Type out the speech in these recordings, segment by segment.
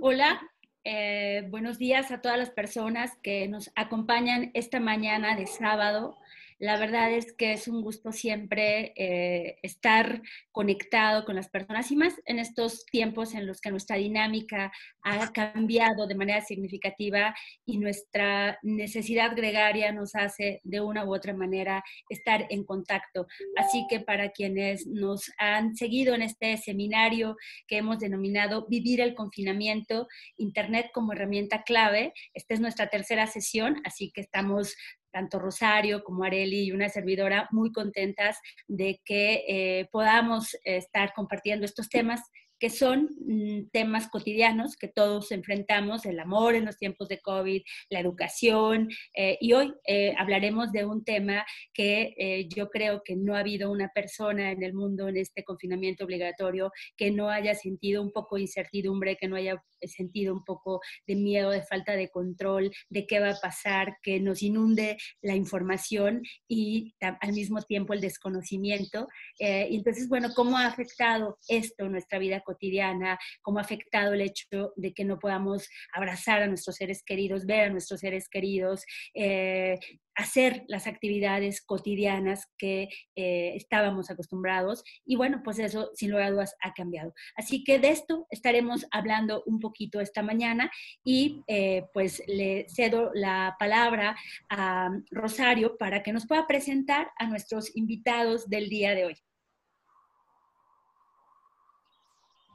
Hola, eh, buenos días a todas las personas que nos acompañan esta mañana de sábado la verdad es que es un gusto siempre eh, estar conectado con las personas y más en estos tiempos en los que nuestra dinámica ha cambiado de manera significativa y nuestra necesidad gregaria nos hace de una u otra manera estar en contacto. Así que para quienes nos han seguido en este seminario que hemos denominado Vivir el confinamiento, Internet como herramienta clave, esta es nuestra tercera sesión, así que estamos tanto Rosario como Areli y una servidora muy contentas de que eh, podamos estar compartiendo estos temas que son mm, temas cotidianos que todos enfrentamos, el amor en los tiempos de COVID, la educación, eh, y hoy eh, hablaremos de un tema que eh, yo creo que no ha habido una persona en el mundo en este confinamiento obligatorio que no haya sentido un poco de incertidumbre, que no haya sentido un poco de miedo, de falta de control, de qué va a pasar, que nos inunde la información y al mismo tiempo el desconocimiento. y entonces, bueno, ¿cómo ha afectado esto nuestra vida cotidiana, cómo ha afectado el hecho de que no podamos abrazar a nuestros seres queridos, ver a nuestros seres queridos, eh, hacer las actividades cotidianas que eh, estábamos acostumbrados. Y bueno, pues eso, sin lugar a dudas, ha cambiado. Así que de esto estaremos hablando un poquito esta mañana y eh, pues le cedo la palabra a Rosario para que nos pueda presentar a nuestros invitados del día de hoy.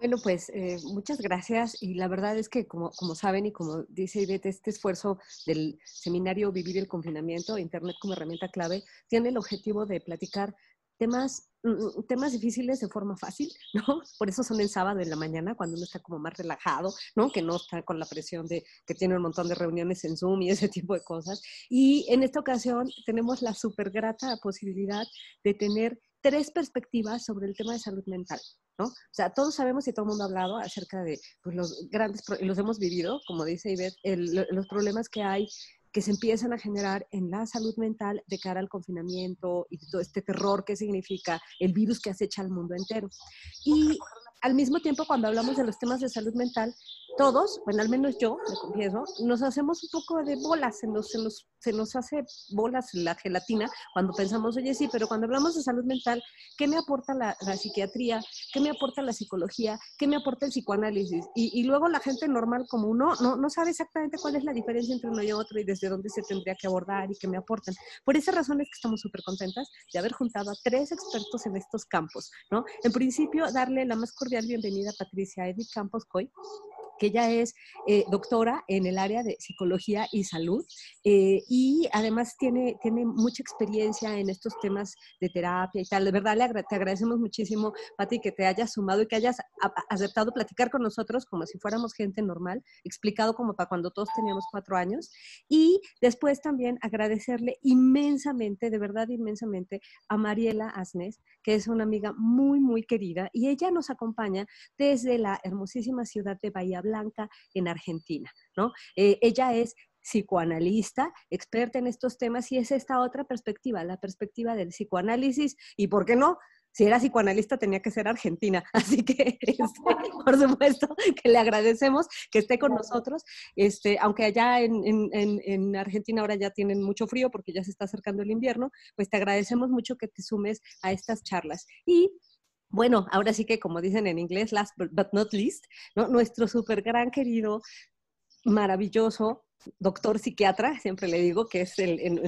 Bueno, pues eh, muchas gracias y la verdad es que como, saben y como dice Ivette, este esfuerzo del seminario Vivir el Confinamiento, Internet como herramienta clave, tiene el objetivo de platicar temas, mm, mm, temas difíciles de forma fácil, ¿no? Por eso son el sábado en la mañana, cuando uno está como más relajado, ¿no? Que no está con la presión de que tiene un montón de reuniones en Zoom y ese tipo de cosas. Y en esta ocasión tenemos la súper grata posibilidad de tener tres perspectivas sobre el tema de salud mental. ¿No? O sea, todos sabemos y todo el mundo ha hablado acerca de pues, los grandes, los hemos vivido, como dice Ivette, los problemas que hay que se empiezan a generar en la salud mental de cara al confinamiento y todo este terror que significa el virus que acecha al mundo entero. Y al mismo tiempo, cuando hablamos de los temas de salud mental, todos, bueno, al menos yo, me confieso, nos hacemos un poco de bolas, se nos, se nos, hace bolas la gelatina cuando pensamos, oye, sí, pero cuando hablamos de salud mental, ¿qué me aporta la, psiquiatría? ¿Qué me aporta la psicología? ¿Qué me aporta el psicoanálisis? Y, luego la gente normal como uno no, no sabe exactamente cuál es la diferencia entre uno y otro y desde dónde se tendría que abordar y qué me aportan. Por esa razón es que estamos súper contentas de haber juntado a tres expertos en estos campos, ¿no? En principio, darle la más cordial bienvenida a Patricia Edith Campos Coy, que ella es eh, doctora en el área de psicología y salud eh, y además tiene, tiene mucha experiencia en estos temas de terapia y tal. De verdad, le te agradecemos muchísimo, Pati, que te hayas sumado y que hayas aceptado platicar con nosotros como si fuéramos gente normal, explicado como para cuando todos teníamos cuatro años. Y después también agradecerle inmensamente, de verdad inmensamente, a Mariela Asnes, que es una amiga muy, muy querida y ella nos acompaña desde la hermosísima ciudad de Bahía Blanca en Argentina, ¿no? Eh, ella es psicoanalista, experta en estos temas y es esta otra perspectiva, la perspectiva del psicoanálisis y, ¿por qué no? Si era psicoanalista tenía que ser argentina, así que este, por supuesto que le agradecemos que esté con nosotros, este, aunque allá en, en, en, Argentina ahora ya tienen mucho frío porque ya se está acercando el invierno, pues te agradecemos mucho que te sumes a estas charlas. Y bueno, ahora sí que como dicen en inglés, last but not least, ¿no? nuestro súper gran querido, maravilloso doctor psiquiatra, siempre le digo que es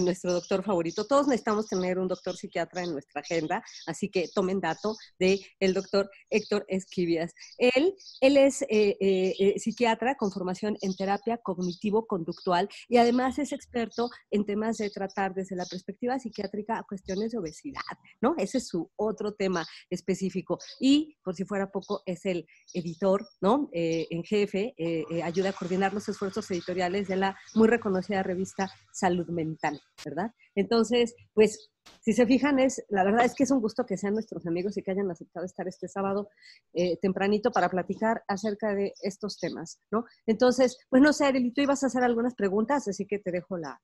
nuestro doctor favorito. Todos necesitamos tener un doctor psiquiatra en nuestra agenda, así que tomen dato de el doctor Héctor Esquivias. Él, él es eh, eh, eh, psiquiatra con formación en terapia cognitivo-conductual y además es experto en temas de tratar desde la perspectiva psiquiátrica a cuestiones de obesidad, ¿no? Ese es su otro tema específico. Y, por si fuera poco, es el editor, ¿no? en jefe, ayuda a coordinar los esfuerzos editoriales de la muy reconocida revista Salud Mental, ¿verdad? Entonces, pues, si se fijan, es, la verdad es que es un gusto que sean nuestros amigos y que hayan aceptado estar este sábado eh, tempranito para platicar acerca de estos temas, ¿no? Entonces, pues no sé, Arely, tú ibas a hacer algunas preguntas, así que te dejo la,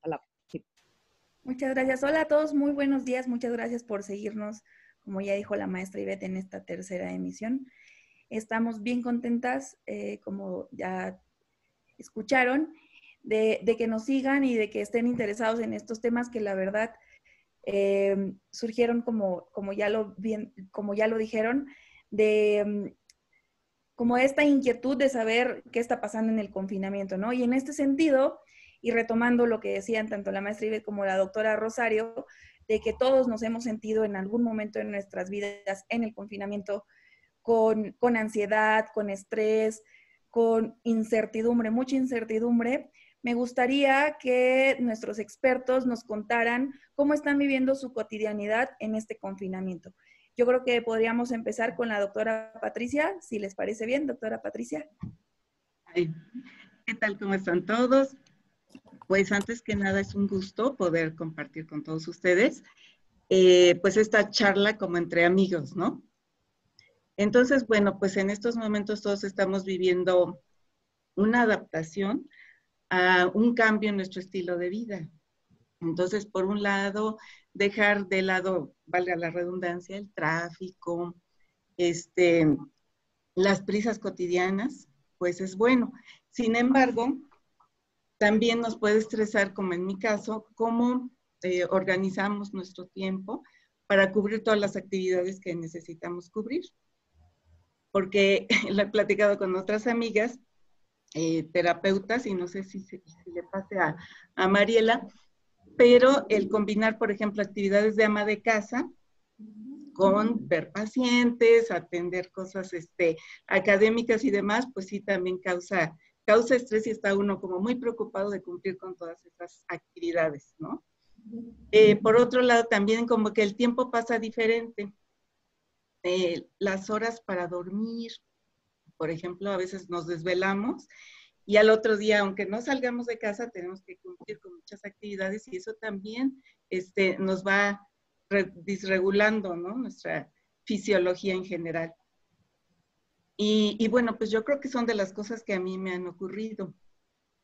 palabra. Muchas gracias. Hola a todos, muy buenos días. Muchas gracias por seguirnos, como ya dijo la maestra Ivette, en esta tercera emisión. Estamos bien contentas, eh, como ya escucharon, de, que nos sigan y de que estén interesados en estos temas que la verdad eh, surgieron como, como, ya lo como ya lo dijeron, de mm, como esta inquietud de saber qué está pasando en el confinamiento, ¿no? Y en este sentido, y retomando lo que decían tanto la maestra Ibe como la doctora Rosario, de que todos nos hemos sentido en algún momento de nuestras vidas en el confinamiento con, con ansiedad, con estrés, con incertidumbre, mucha incertidumbre. Me gustaría que nuestros expertos nos contaran cómo están viviendo su cotidianidad en este confinamiento. Yo creo que podríamos empezar con la doctora Patricia, si les parece bien, doctora Patricia. ¿Qué tal? ¿Cómo están todos? Pues antes que nada es un gusto poder compartir con todos ustedes, eh, pues esta charla como entre amigos, ¿no? Entonces, bueno, pues en estos momentos todos estamos viviendo una adaptación a un cambio en nuestro estilo de vida. Entonces, por un lado, dejar de lado, valga la redundancia, el tráfico, este, las prisas cotidianas, pues es bueno. Sin embargo, también nos puede estresar, como en mi caso, cómo eh, organizamos nuestro tiempo para cubrir todas las actividades que necesitamos cubrir. Porque lo he platicado con otras amigas, eh, terapeutas, y no sé si, le pase a, a Mariela, pero el combinar, por ejemplo, actividades de ama de casa con ver pacientes, atender cosas este, académicas y demás, pues sí también causa, causa estrés y está uno como muy preocupado de cumplir con todas esas actividades, ¿no? Eh, por otro lado, también como que el tiempo pasa diferente. Eh, las horas para dormir, por ejemplo, a veces nos desvelamos y al otro día, aunque no salgamos de casa, tenemos que cumplir con muchas actividades y eso también este, nos va disregulando ¿no? nuestra fisiología en general. Y, y, bueno, pues yo creo que son de las cosas que a mí me han ocurrido,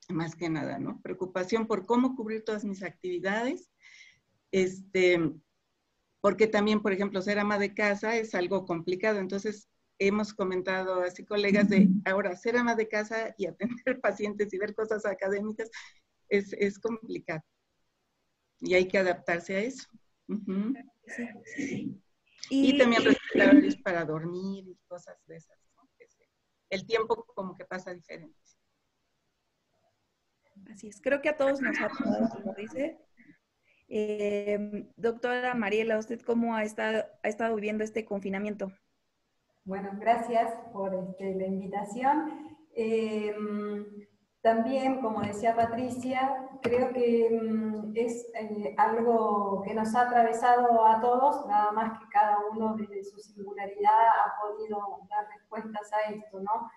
más que nada, ¿no? Preocupación por cómo cubrir todas mis actividades, este, porque también, por ejemplo, ser ama de casa es algo complicado, entonces hemos comentado así colegas de ahora ser ama de casa y atender pacientes y ver cosas académicas es, es complicado. Y hay que adaptarse a eso. y, también respetar para dormir y cosas de esas. El tiempo como que pasa diferente. Así es, creo que a todos nos ha pasado, como dice. Eh, doctora Mariela, ¿usted cómo ha estado, ha estado viviendo este confinamiento? Bueno, gracias por este, la invitación. Eh, también, como decía Patricia, creo que mm, es eh, algo que nos ha atravesado a todos, nada más que cada uno desde su singularidad ha podido dar respuestas a esto, ¿no?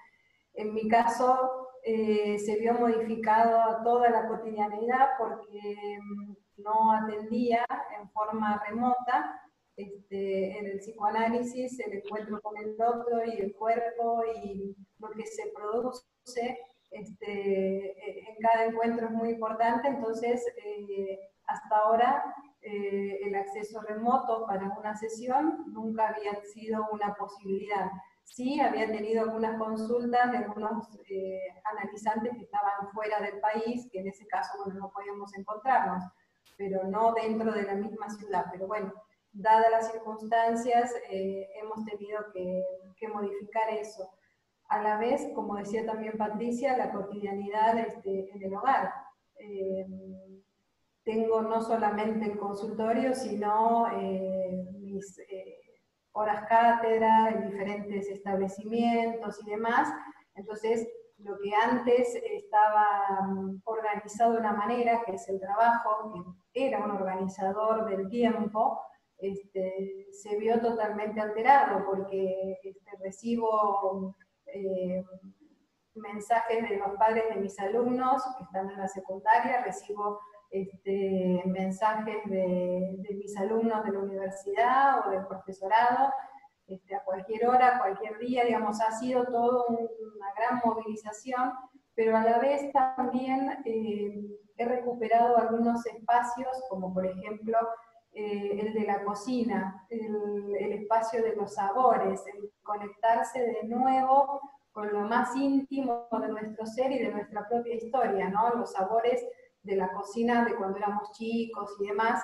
En mi caso, eh, se vio modificado toda la cotidianidad porque mm, no atendía en forma remota, este, en el psicoanálisis, el encuentro con el otro y el cuerpo y lo que se produce este, en cada encuentro es muy importante, entonces eh, hasta ahora eh, el acceso remoto para una sesión nunca había sido una posibilidad. Sí, había tenido algunas consultas de algunos eh, analizantes que estaban fuera del país, que en ese caso bueno, no podíamos encontrarnos, pero no dentro de la misma ciudad. Pero bueno, dadas las circunstancias, eh, hemos tenido que, modificar eso. A la vez, como decía también Patricia, la cotidianidad este, en el hogar. Eh, tengo no solamente el consultorio, sino eh, mis horas cátedra en diferentes establecimientos y demás. Entonces, lo que antes estaba mm, organizado de una manera, que es el trabajo, que era un organizador del tiempo, este, se vio totalmente alterado porque este, recibo eh, mensajes de los padres de mis alumnos que están en la secundaria, recibo este, mensajes de, mis alumnos de la universidad o del profesorado, a cualquier hora, cualquier día, digamos, ha sido todo una gran movilización, pero a la vez también eh, he recuperado algunos espacios, como por ejemplo eh, el de la cocina, el, el, espacio de los sabores, el conectarse de nuevo con lo más íntimo de nuestro ser y de nuestra propia historia, ¿no? Los sabores de la cocina de cuando éramos chicos y demás,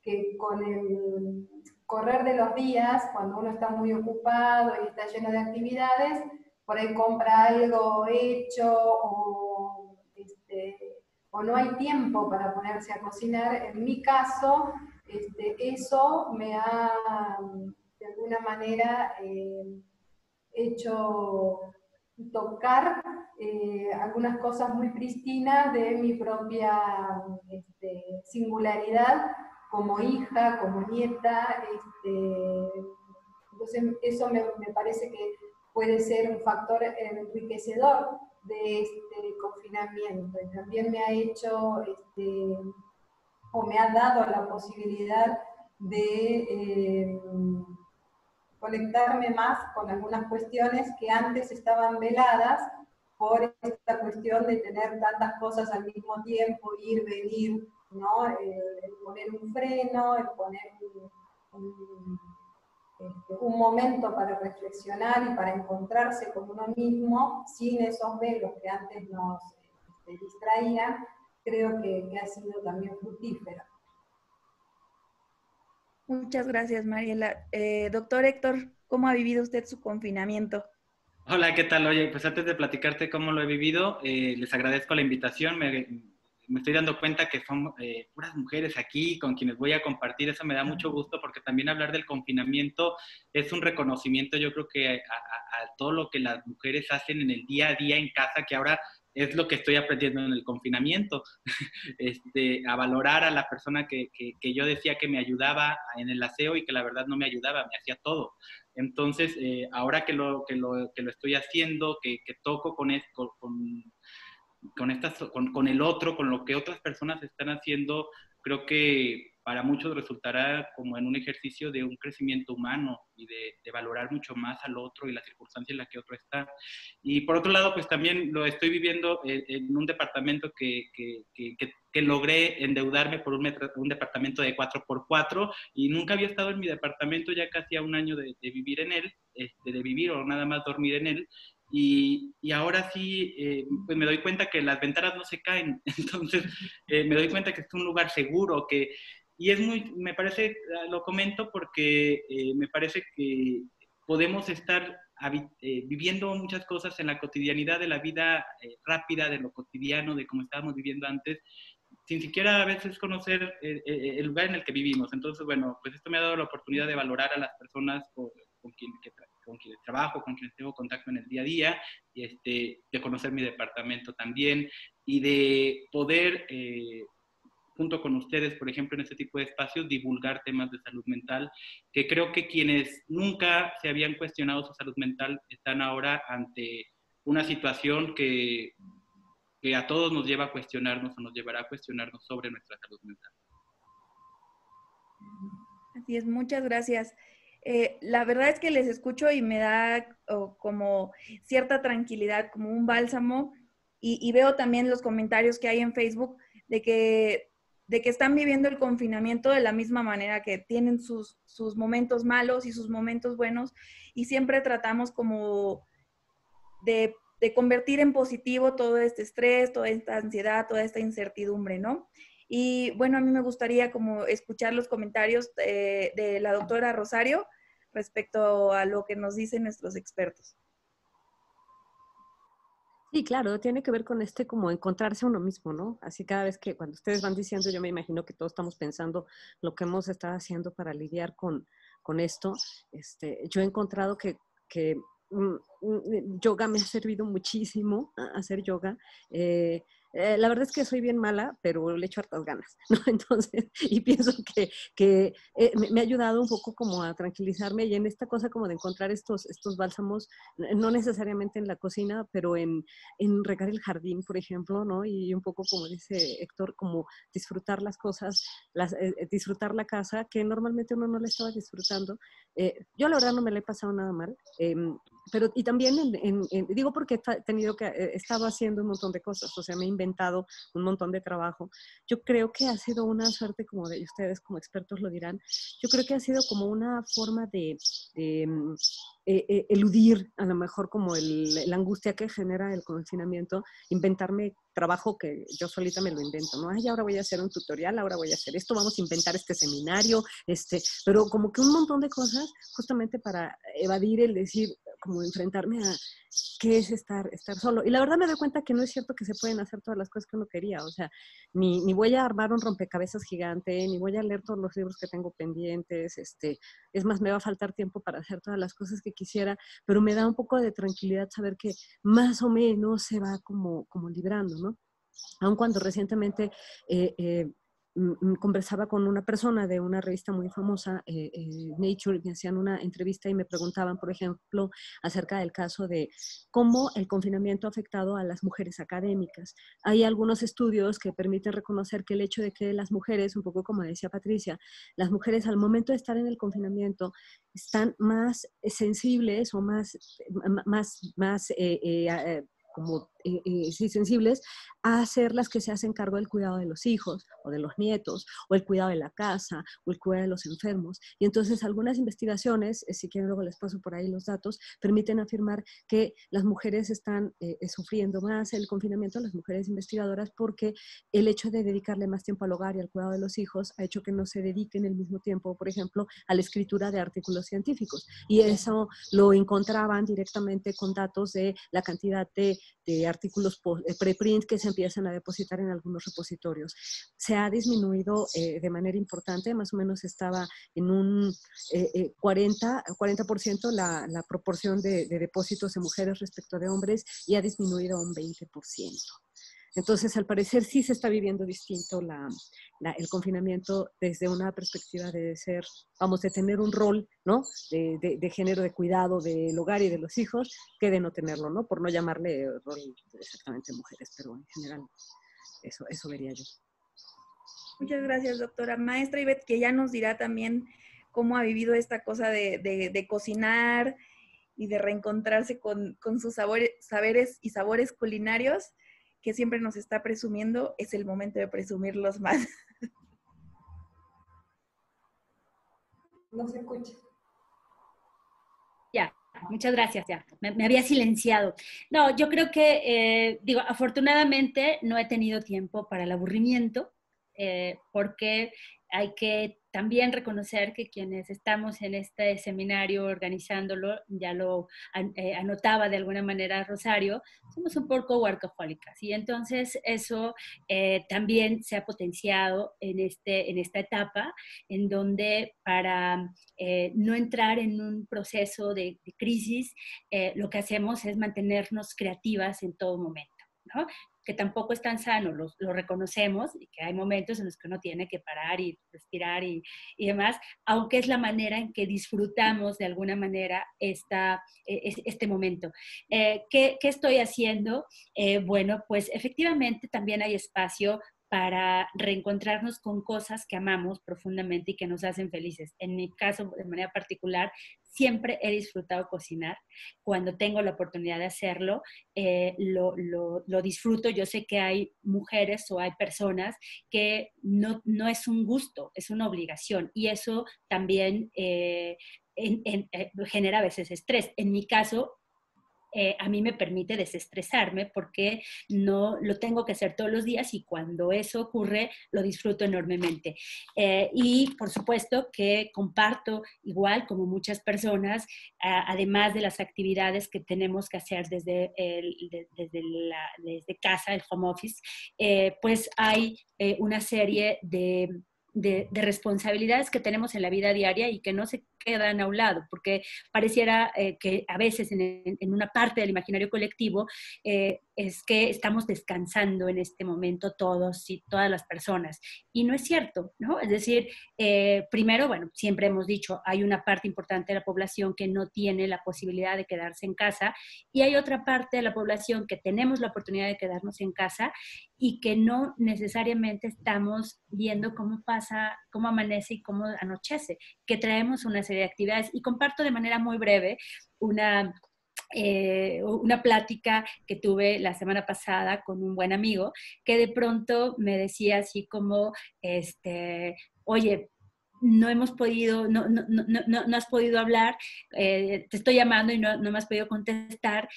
que con el correr de los días, cuando uno está muy ocupado y está lleno de actividades, por ahí compra algo hecho o, este, o no hay tiempo para ponerse a cocinar. En mi caso, este, eso me ha de alguna manera eh, hecho tocar eh, algunas cosas muy pristinas de mi propia este, singularidad como hija, como nieta. Este, entonces eso me, parece que puede ser un factor enriquecedor de este confinamiento. También me ha hecho, o me ha dado la posibilidad de eh, conectarme más con algunas cuestiones que antes estaban veladas por esta cuestión de tener tantas cosas al mismo tiempo, ir, venir, ¿no? El, poner un freno, el poner este, un, momento para reflexionar y para encontrarse con uno mismo sin esos velos que antes nos este, distraían, creo que, ha sido también fructífero. Muchas gracias, Mariela. Eh, doctor Héctor, ¿cómo ha vivido usted su confinamiento? Hola, ¿qué tal? Oye, pues antes de platicarte cómo lo he vivido, eh, les agradezco la invitación. Me, me estoy dando cuenta que son eh, puras mujeres aquí con quienes voy a compartir. Eso me da mucho gusto porque también hablar del confinamiento es un reconocimiento, yo creo que a, todo lo que las mujeres hacen en el día a día en casa, que ahora es lo que estoy aprendiendo en el confinamiento, este, a valorar a la persona que, que, yo decía que me ayudaba en el aseo y que la verdad no me ayudaba, me hacía todo. Entonces, eh, ahora que lo, que, lo, que lo estoy haciendo, que, toco con, esto, con con, estas, con, con, el otro, con lo que otras personas están haciendo, creo que para muchos resultará como en un ejercicio de un crecimiento humano y de, valorar mucho más al otro y la circunstancia en la que otro está. Y por otro lado, pues también lo estoy viviendo en, un departamento que, que, que, logré endeudarme por un, un departamento de 4x4 y nunca había estado en mi departamento ya casi a un año de, de vivir en él, este, de vivir o nada más dormir en él. Y, y, ahora sí, eh, pues me doy cuenta que las ventanas no se caen, entonces eh, me doy cuenta que es un lugar seguro, que, y es muy, me parece, ah, lo comento porque eh, me parece que podemos estar viviendo muchas cosas en la cotidianidad de la vida rápida, de lo cotidiano, de cómo estábamos viviendo antes, sin siquiera a veces conocer el lugar en el que vivimos. Entonces, bueno, pues esto me ha dado la oportunidad de valorar a las personas con quien, con quienes trabajo, con quienes tengo contacto en el día a día, y este, de conocer mi departamento también y de poder, eh, junto con ustedes, por ejemplo, en este tipo de espacios, divulgar temas de salud mental, que creo que quienes nunca se habían cuestionado su salud mental están ahora ante una situación que, que a todos nos lleva a cuestionarnos o nos llevará a cuestionarnos sobre nuestra salud mental. Así es, muchas gracias. Eh, la verdad es que les escucho y me da como cierta tranquilidad, como un bálsamo. Y, veo también los comentarios que hay en Facebook de que, de que están viviendo el confinamiento de la misma manera, que tienen sus, sus momentos malos y sus momentos buenos. Y siempre tratamos como de, de convertir en positivo todo este estrés, toda esta ansiedad, toda esta incertidumbre, ¿no? Y bueno, a mí me gustaría como escuchar los comentarios de, la doctora Rosario respecto a lo que nos dicen nuestros expertos. Sí, claro, tiene que ver con este como encontrarse uno mismo, ¿no? Así cada vez que cuando ustedes van diciendo, yo me imagino que todos estamos pensando lo que hemos estado haciendo para lidiar con, con esto. Este, yo he encontrado que, que mm, mm, yoga me ha servido muchísimo, hacer yoga. Eh, eh, la verdad es que soy bien mala, pero le echo hartas ganas, ¿no? Entonces, y pienso que, que eh, me, ha ayudado un poco como a tranquilizarme y en esta cosa como de encontrar estos, estos bálsamos, no necesariamente en la cocina, pero en, en regar el jardín, por ejemplo, ¿no? Y un poco como dice Héctor, como disfrutar las cosas, las, eh, disfrutar la casa, que normalmente uno no le estaba disfrutando. yo la verdad no me la he pasado nada mal. Pero y también, digo porque he tenido que, he estado haciendo un montón de cosas, o sea, me he inventado un montón de trabajo. Yo creo que ha sido una suerte, como de ustedes como expertos lo dirán, yo creo que ha sido como una forma de, eh, eh, eludir a lo mejor como el, la angustia que genera el confinamiento, inventarme trabajo que yo solita me lo invento, ¿no? Ay, ahora voy a hacer un tutorial, ahora voy a hacer esto, vamos a inventar este seminario, este, pero como que un montón de cosas justamente para evadir el decir, como enfrentarme a qué es estar, estar solo. Y la verdad me doy cuenta que no es cierto que se pueden hacer todas las cosas que uno quería, o sea, ni, ni voy a armar un rompecabezas gigante, ni voy a leer todos los libros que tengo pendientes, este, es más, me va a faltar tiempo para hacer todas las cosas que quisiera, pero me da un poco de tranquilidad saber que más o menos se va como, como librando, ¿no? Aun cuando recientemente eh, eh, conversaba con una persona de una revista muy famosa, eh, eh, Nature, me hacían una entrevista y me preguntaban, por ejemplo, acerca del caso de cómo el confinamiento ha afectado a las mujeres académicas. Hay algunos estudios que permiten reconocer que el hecho de que las mujeres, un poco como decía Patricia, las mujeres al momento de estar en el confinamiento están más sensibles o más, más, más eh, como eh, eh, sensibles a ser las que se hacen cargo del cuidado de los hijos o de los nietos o el cuidado de la casa o el cuidado de los enfermos. Y entonces algunas investigaciones, eh, si quieren luego les paso por ahí los datos, permiten afirmar que las mujeres están sufriendo más el confinamiento, las mujeres investigadoras, porque el hecho de dedicarle más tiempo al hogar y al cuidado de los hijos ha hecho que no se dediquen el mismo tiempo, por ejemplo, a la escritura de artículos científicos. Y eso lo encontraban directamente con datos de la cantidad de, de artículos eh, preprint que se empiezan a depositar en algunos repositorios. Se ha disminuido eh, de manera importante, más o menos estaba en un 40, eh, 40% la, la proporción de, de depósitos de mujeres respecto de hombres y ha disminuido a un 20%. Entonces, al parecer sí se está viviendo distinto el confinamiento desde una perspectiva de ser, vamos, de tener un rol, ¿no? De, género de cuidado del hogar y de los hijos, que de no tenerlo, ¿no? Por no llamarle rol exactamente mujeres, pero en general eso, eso vería yo. Muchas gracias, doctora. Maestra Ivette, que ya nos dirá también cómo ha vivido esta cosa de, cocinar y de reencontrarse con, con sus sabores, saberes y sabores culinarios que siempre nos está presumiendo, es el momento de presumirlos más. No se escucha. Ya, muchas gracias, ya. Me, había silenciado. No, yo creo que, eh, digo, afortunadamente no he tenido tiempo para el aburrimiento, eh, porque hay que también reconocer que quienes estamos en este seminario organizándolo, ya lo eh, anotaba de alguna manera Rosario, somos un poco workahólicas y entonces eso eh, también se ha potenciado en, este, en esta etapa en donde para eh, no entrar en un proceso de, de crisis, lo que hacemos es mantenernos creativas en todo momento. ¿no? Que tampoco es tan sano, lo, reconocemos y que hay momentos en los que uno tiene que parar y respirar y, y demás, aunque es la manera en que disfrutamos de alguna manera esta, e, este momento. Eh, ¿qué, ¿qué, estoy haciendo? Eh, bueno, pues efectivamente también hay espacio para reencontrarnos con cosas que amamos profundamente y que nos hacen felices. En mi caso, de manera particular, siempre he disfrutado cocinar. Cuando tengo la oportunidad de hacerlo, eh, lo, disfruto. Yo sé que hay mujeres o hay personas que no, no es un gusto, es una obligación. Y eso también eh, eh, genera a veces estrés. En mi caso, eh, a mí me permite desestresarme porque no lo tengo que hacer todos los días y cuando eso ocurre lo disfruto enormemente. Eh, y por supuesto que comparto igual como muchas personas, además de las actividades que tenemos que hacer desde, desde, desde casa, el home office, eh, pues hay una serie de de, responsabilidades que tenemos en la vida diaria y que no se quedan a un lado, porque pareciera eh, que a veces en, una parte del imaginario colectivo eh, es que estamos descansando en este momento todos y todas las personas. Y no es cierto, ¿no? Es decir, eh, primero, bueno, siempre hemos dicho, hay una parte importante de la población que no tiene la posibilidad de quedarse en casa y hay otra parte de la población que tenemos la oportunidad de quedarnos en casa y que no necesariamente estamos viendo cómo pasa, cómo amanece y cómo anochece, que traemos una serie de actividades. Y comparto de manera muy breve una eh, una plática que tuve la semana pasada con un buen amigo que de pronto me decía así como, este, oye, no hemos podido, no, no, no, no has podido hablar, eh, te estoy llamando y no, me has podido contestar.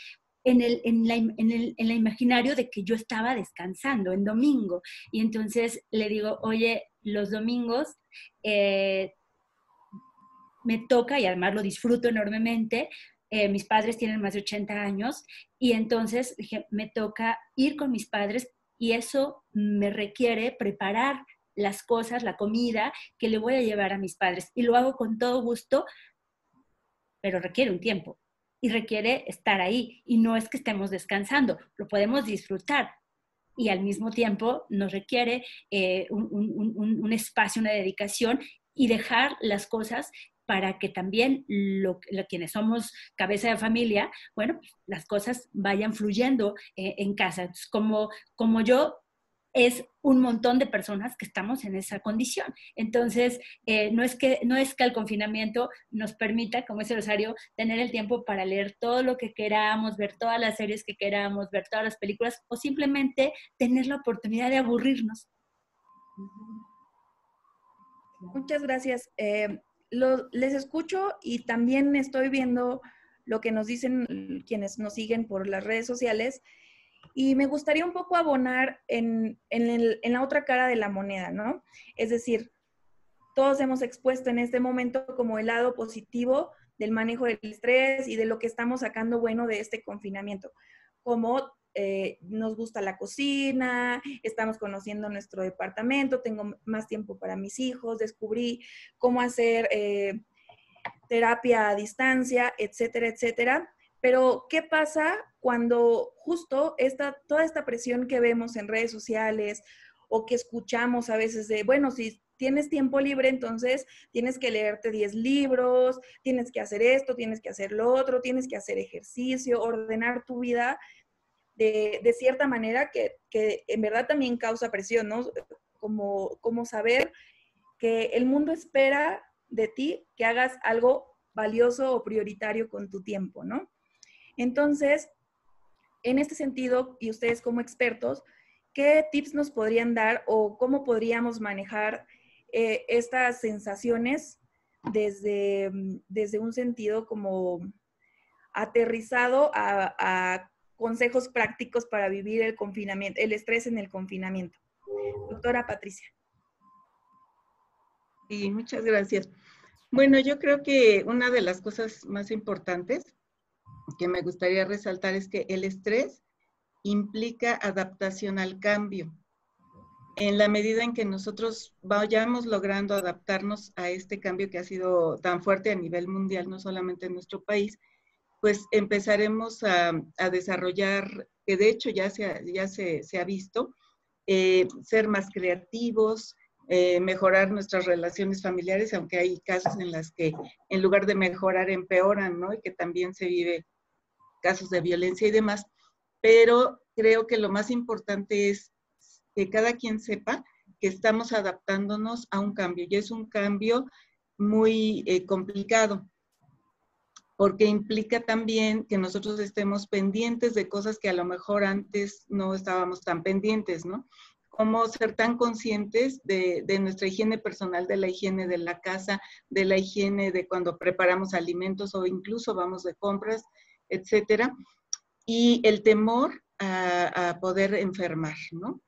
En el, en, la, en, el, en el imaginario de que yo estaba descansando en domingo. Y entonces le digo, oye, los domingos eh, me toca y además lo disfruto enormemente. Eh, mis padres tienen más de 80 años y entonces dije, me toca ir con mis padres y eso me requiere preparar las cosas, la comida que le voy a llevar a mis padres. Y lo hago con todo gusto, pero requiere un tiempo y requiere estar ahí. Y no es que estemos descansando, lo podemos disfrutar. Y al mismo tiempo nos requiere eh, un, espacio, una dedicación y dejar las cosas para que también lo, quienes somos cabeza de familia, bueno, las cosas vayan fluyendo eh, en casa. como, como yo es un montón de personas que estamos en esa condición. Entonces, eh, no, es que, no es que el confinamiento nos permita, como es Rosario, tener el tiempo para leer todo lo que queramos, ver todas las series que queramos, ver todas las películas o simplemente tener la oportunidad de aburrirnos. Muchas gracias. Eh, les escucho y también estoy viendo lo que nos dicen quienes nos siguen por las redes sociales y me gustaría un poco abonar en, la otra cara de la moneda, ¿no? Es decir, todos hemos expuesto en este momento como el lado positivo del manejo del estrés y de lo que estamos sacando bueno de este confinamiento, como eh, nos gusta la cocina, estamos conociendo nuestro departamento, tengo más tiempo para mis hijos, descubrí cómo hacer eh, terapia a distancia, etcétera, etcétera. Pero, ¿qué pasa cuando justo esta, toda esta presión que vemos en redes sociales o que escuchamos a veces de, bueno, si tienes tiempo libre, entonces tienes que leerte 10 libros, tienes que hacer esto, tienes que hacer lo otro, tienes que hacer ejercicio, ordenar tu vida de, cierta manera que, en verdad también causa presión, ¿no? Como, como saber que el mundo espera de ti que hagas algo valioso o prioritario con tu tiempo, ¿no? Entonces, en este sentido, y ustedes como expertos, ¿qué tips nos podrían dar o cómo podríamos manejar eh, estas sensaciones desde, desde, un sentido como aterrizado a, consejos prácticos para vivir el confinamiento, el estrés en el confinamiento? Doctora Patricia. Sí, muchas gracias. Bueno, yo creo que una de las cosas más importantes que me gustaría resaltar es que el estrés implica adaptación al cambio. En la medida en que nosotros vayamos logrando adaptarnos a este cambio que ha sido tan fuerte a nivel mundial, no solamente en nuestro país, pues empezaremos a, desarrollar, que de hecho ya se, ya se, ha visto, eh, ser más creativos, eh, mejorar nuestras relaciones familiares, aunque hay casos en las que en lugar de mejorar empeoran, ¿no? Y que también se vive casos de violencia y demás, pero creo que lo más importante es que cada quien sepa que estamos adaptándonos a un cambio y es un cambio muy eh, complicado porque implica también que nosotros estemos pendientes de cosas que a lo mejor antes no estábamos tan pendientes, ¿no? Cómo ser tan conscientes de, de, nuestra higiene personal, de la higiene de la casa, de la higiene de cuando preparamos alimentos o incluso vamos de compras, etcétera, y el temor a, poder enfermar, ¿no?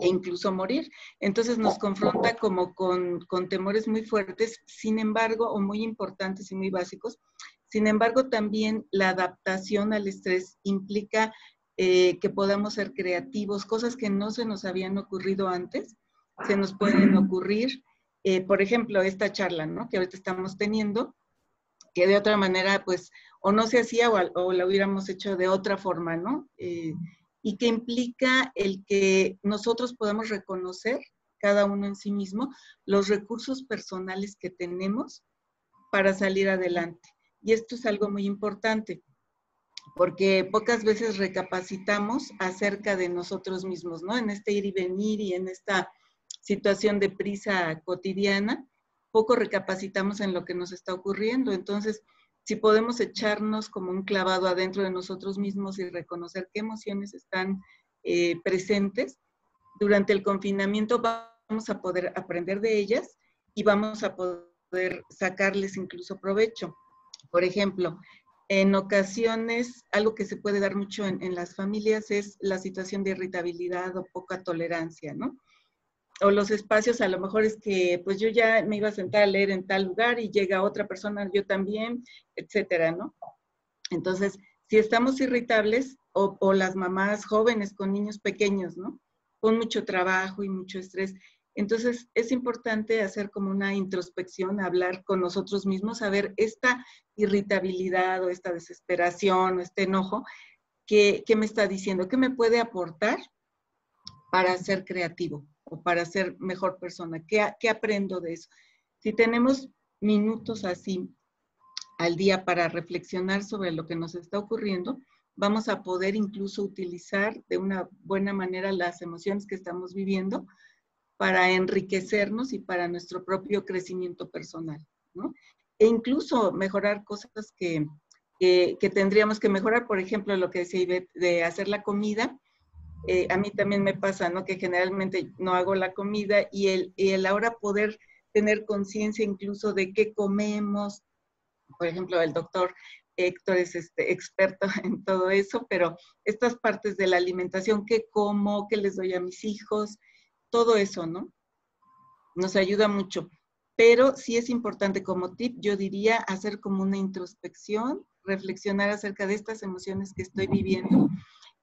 E incluso morir. Entonces nos confronta como con, temores muy fuertes, sin embargo, o muy importantes y muy básicos. Sin embargo, también la adaptación al estrés implica eh, que podamos ser creativos, cosas que no se nos habían ocurrido antes, se nos pueden ocurrir. Eh, por ejemplo, esta charla, ¿no? Que ahorita estamos teniendo, que de otra manera, pues, o no se hacía o, la hubiéramos hecho de otra forma, ¿no? Eh, y que implica el que nosotros podamos reconocer, cada uno en sí mismo, los recursos personales que tenemos para salir adelante. Y esto es algo muy importante, porque pocas veces recapacitamos acerca de nosotros mismos, ¿no? En este ir y venir y en esta situación de prisa cotidiana, poco recapacitamos en lo que nos está ocurriendo. Entonces, si podemos echarnos como un clavado adentro de nosotros mismos y reconocer qué emociones están eh, presentes, durante el confinamiento vamos a poder aprender de ellas y vamos a poder sacarles incluso provecho. Por ejemplo, en ocasiones, algo que se puede dar mucho en, las familias es la situación de irritabilidad o poca tolerancia, ¿no? O los espacios, a lo mejor es que, pues yo ya me iba a sentar a leer en tal lugar y llega otra persona, yo también, etcétera, ¿no? Entonces, si estamos irritables, o, las mamás jóvenes con niños pequeños, ¿no? Con mucho trabajo y mucho estrés, entonces, es importante hacer como una introspección, hablar con nosotros mismos, saber esta irritabilidad o esta desesperación o este enojo, ¿qué, me está diciendo? ¿Qué me puede aportar para ser creativo o para ser mejor persona? ¿Qué, qué aprendo de eso? Si tenemos minutos así al día para reflexionar sobre lo que nos está ocurriendo, vamos a poder incluso utilizar de una buena manera las emociones que estamos viviendo para enriquecernos y para nuestro propio crecimiento personal. E incluso mejorar cosas que, que, tendríamos que mejorar, por ejemplo, lo que decía Ivette, de hacer la comida. Eh, a mí también me pasa, ¿no? Que generalmente no hago la comida y el, el ahora poder tener conciencia incluso de qué comemos. Por ejemplo, el doctor Héctor es este, experto en todo eso, pero estas partes de la alimentación, qué como, qué les doy a mis hijos, todo eso, ¿no? Nos ayuda mucho. Pero sí es importante como tip, yo diría, hacer como una introspección, reflexionar acerca de estas emociones que estoy viviendo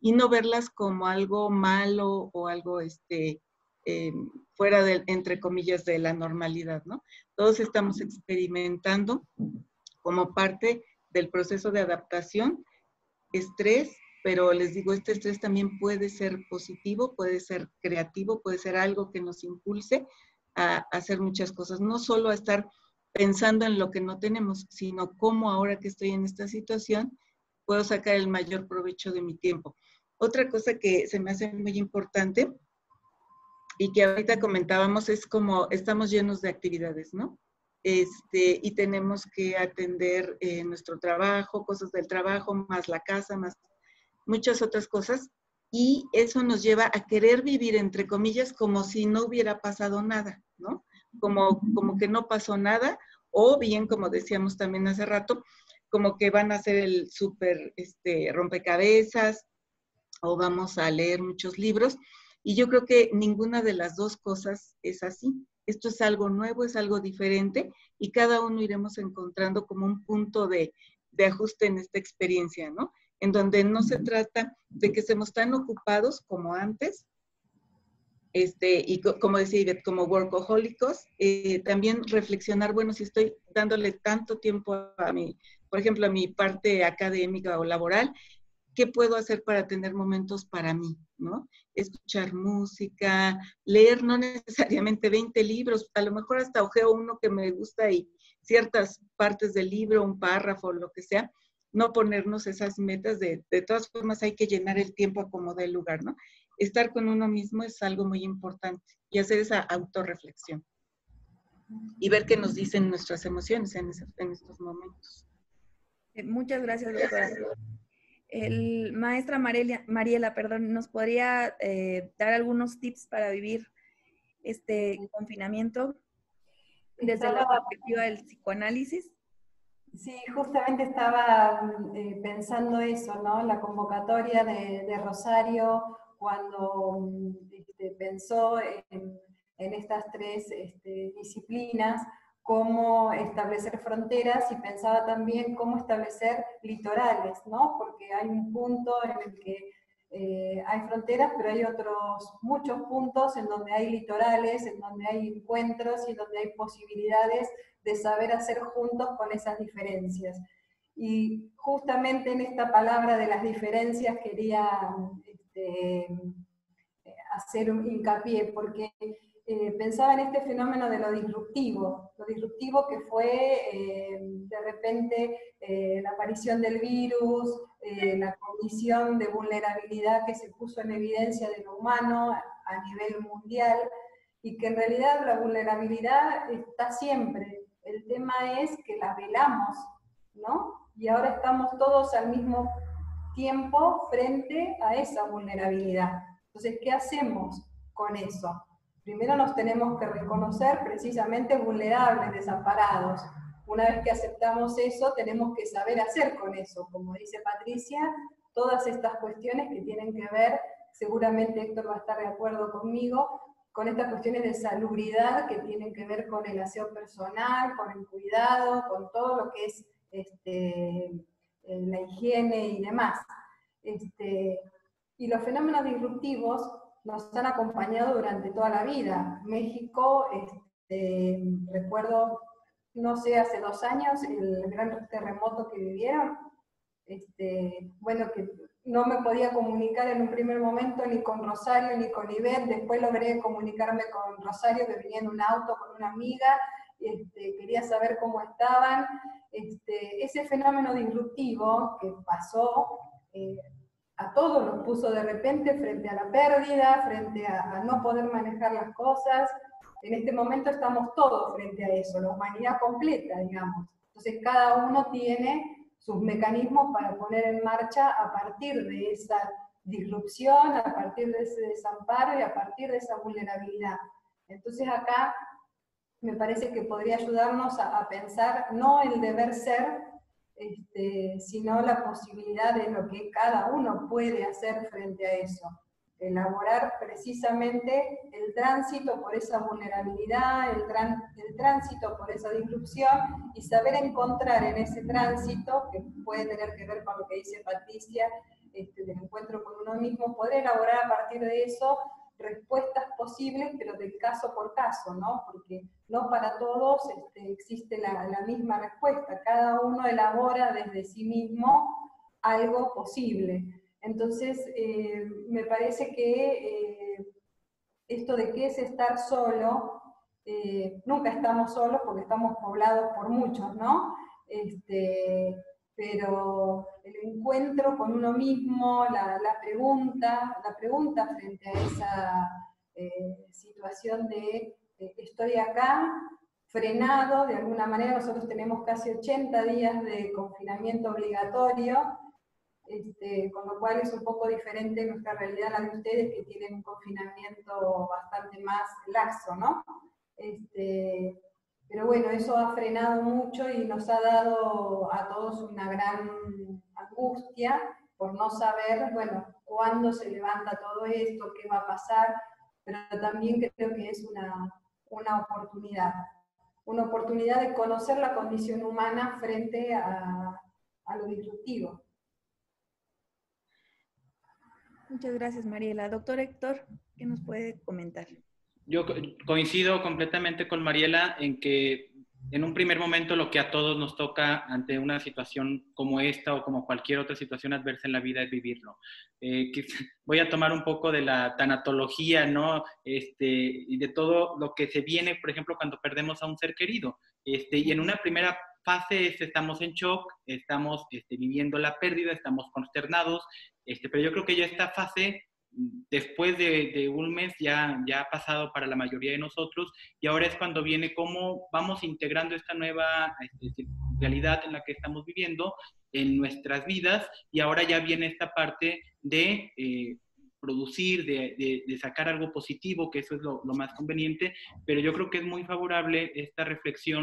y no verlas como algo malo o algo este, em, fuera de, entre comillas, de la normalidad, ¿no? Todos estamos experimentando como parte del proceso de adaptación, estrés pero les digo, este estrés también puede ser positivo, puede ser creativo, puede ser algo que nos impulse a, hacer muchas cosas, no solo a estar pensando en lo que no tenemos, sino cómo ahora que estoy en esta situación puedo sacar el mayor provecho de mi tiempo. Otra cosa que se me hace muy importante y que ahorita comentábamos es como estamos llenos de actividades, ¿no? Este, y tenemos que atender eh, nuestro trabajo, cosas del trabajo, más la casa, más muchas otras cosas, y eso nos lleva a querer vivir, entre comillas, como si no hubiera pasado nada, ¿no? Como, como que no pasó nada, o bien, como decíamos también hace rato, como que van a hacer el súper este, rompecabezas, o vamos a leer muchos libros, y yo creo que ninguna de las dos cosas es así. Esto es algo nuevo, es algo diferente, y cada uno iremos encontrando como un punto de, de ajuste en esta experiencia, ¿no? en donde no se trata de que estemos tan ocupados como antes, este, y como decía como workahólicos, eh, también reflexionar, bueno, si estoy dándole tanto tiempo a mi, por ejemplo, a mi parte académica o laboral, ¿qué puedo hacer para tener momentos para mí? ¿no? Escuchar música, leer no necesariamente 20 libros, a lo mejor hasta ojeo uno que me gusta y ciertas partes del libro, un párrafo, lo que sea, no ponernos esas metas de, de todas formas hay que llenar el tiempo como el lugar, ¿no? Estar con uno mismo es algo muy importante y hacer esa autorreflexión y ver qué nos dicen nuestras emociones en, en estos momentos. Eh, muchas gracias, doctora. El maestra Mariela, Mariela perdón, ¿nos podría eh, dar algunos tips para vivir este confinamiento desde la perspectiva del psicoanálisis? Sí, justamente estaba eh, pensando eso, ¿no? La convocatoria de, Rosario cuando mm, este, pensó en, estas tres este, disciplinas, cómo establecer fronteras y pensaba también cómo establecer litorales, ¿no? Porque hay un punto en el que eh, hay fronteras, pero hay otros muchos puntos en donde hay litorales, en donde hay encuentros y donde hay posibilidades de saber hacer juntos con esas diferencias. Y justamente en esta palabra de las diferencias quería este, hacer un hincapié, porque eh, pensaba en este fenómeno de lo disruptivo, lo disruptivo que fue eh, de repente eh, la aparición del virus, la condición de vulnerabilidad que se puso en evidencia de lo humano a nivel mundial, y que en realidad la vulnerabilidad está siempre, el tema es que la velamos, ¿no? Y ahora estamos todos al mismo tiempo frente a esa vulnerabilidad. Entonces, ¿qué hacemos con eso? Primero nos tenemos que reconocer precisamente vulnerables, desamparados. Una vez que aceptamos eso, tenemos que saber hacer con eso. Como dice Patricia, todas estas cuestiones que tienen que ver, seguramente Héctor va a estar de acuerdo conmigo, con estas cuestiones de salubridad que tienen que ver con el aseo personal, con el cuidado, con todo lo que es este, eh, la higiene y demás. Este, y los fenómenos disruptivos nos han acompañado durante toda la vida. México, este, recuerdo, no sé, hace dos años, el gran terremoto que vivieron, este, bueno, que no me podía comunicar en un primer momento ni con Rosario ni con Ivette, después logré comunicarme con Rosario que venía en un auto con una amiga, este, quería saber cómo estaban. Ese fenómeno disruptivo que pasó eh, a todos los puso de repente frente a la pérdida, frente a, a no poder manejar las cosas. En este momento estamos todos frente a eso, la humanidad completa, digamos. Entonces cada uno tiene sus mecanismos para poner en marcha a partir de esa disrupción, a partir de ese desamparo y a partir de esa vulnerabilidad. Entonces acá me parece que podría ayudarnos a, pensar no el deber ser, este, sino la posibilidad de lo que cada uno puede hacer frente a eso. Elaborar precisamente el tránsito por esa vulnerabilidad, el, tránsito por esa disrupción y saber encontrar en ese tránsito, que puede tener que ver con lo que dice Patricia, este, del encuentro con uno mismo, poder elaborar a partir de eso respuestas posibles, pero del caso por caso, ¿no? Porque no para todos este, existe la, misma respuesta, cada uno elabora desde sí mismo algo posible. Entonces, eh, me parece que eh, esto de qué es estar solo, eh, nunca estamos solos porque estamos poblados por muchos, ¿no? Este, pero el encuentro con uno mismo, la, pregunta, la pregunta frente a esa situación de estoy acá, frenado, de alguna manera nosotros tenemos casi 80 días de confinamiento obligatorio, este, con lo cual es un poco diferente nuestra realidad a la de ustedes que tienen un confinamiento bastante más laxo, ¿no? Este, pero bueno, eso ha frenado mucho y nos ha dado a todos una gran angustia por no saber, bueno, cuándo se levanta todo esto, qué va a pasar, pero también creo que es una, una oportunidad, una oportunidad de conocer la condición humana frente a, a lo disruptivo. Muchas gracias, Mariela. Doctor Héctor, ¿qué nos puede comentar? Yo coincido completamente con Mariela en que en un primer momento lo que a todos nos toca ante una situación como esta o como cualquier otra situación adversa en la vida es vivirlo. Eh, voy a tomar un poco de la tanatología, ¿no? Este, y de todo lo que se viene, por ejemplo, cuando perdemos a un ser querido. Este, y en una primera fase es, estamos en shock, estamos este, viviendo la pérdida, estamos consternados, este, pero yo creo que ya esta fase, después de, un mes, ya, ya ha pasado para la mayoría de nosotros y ahora es cuando viene cómo vamos integrando esta nueva este, realidad en la que estamos viviendo en nuestras vidas y ahora ya viene esta parte de... Eh, producir, de, sacar algo positivo, que eso es lo, más conveniente, pero yo creo que es muy favorable esta reflexión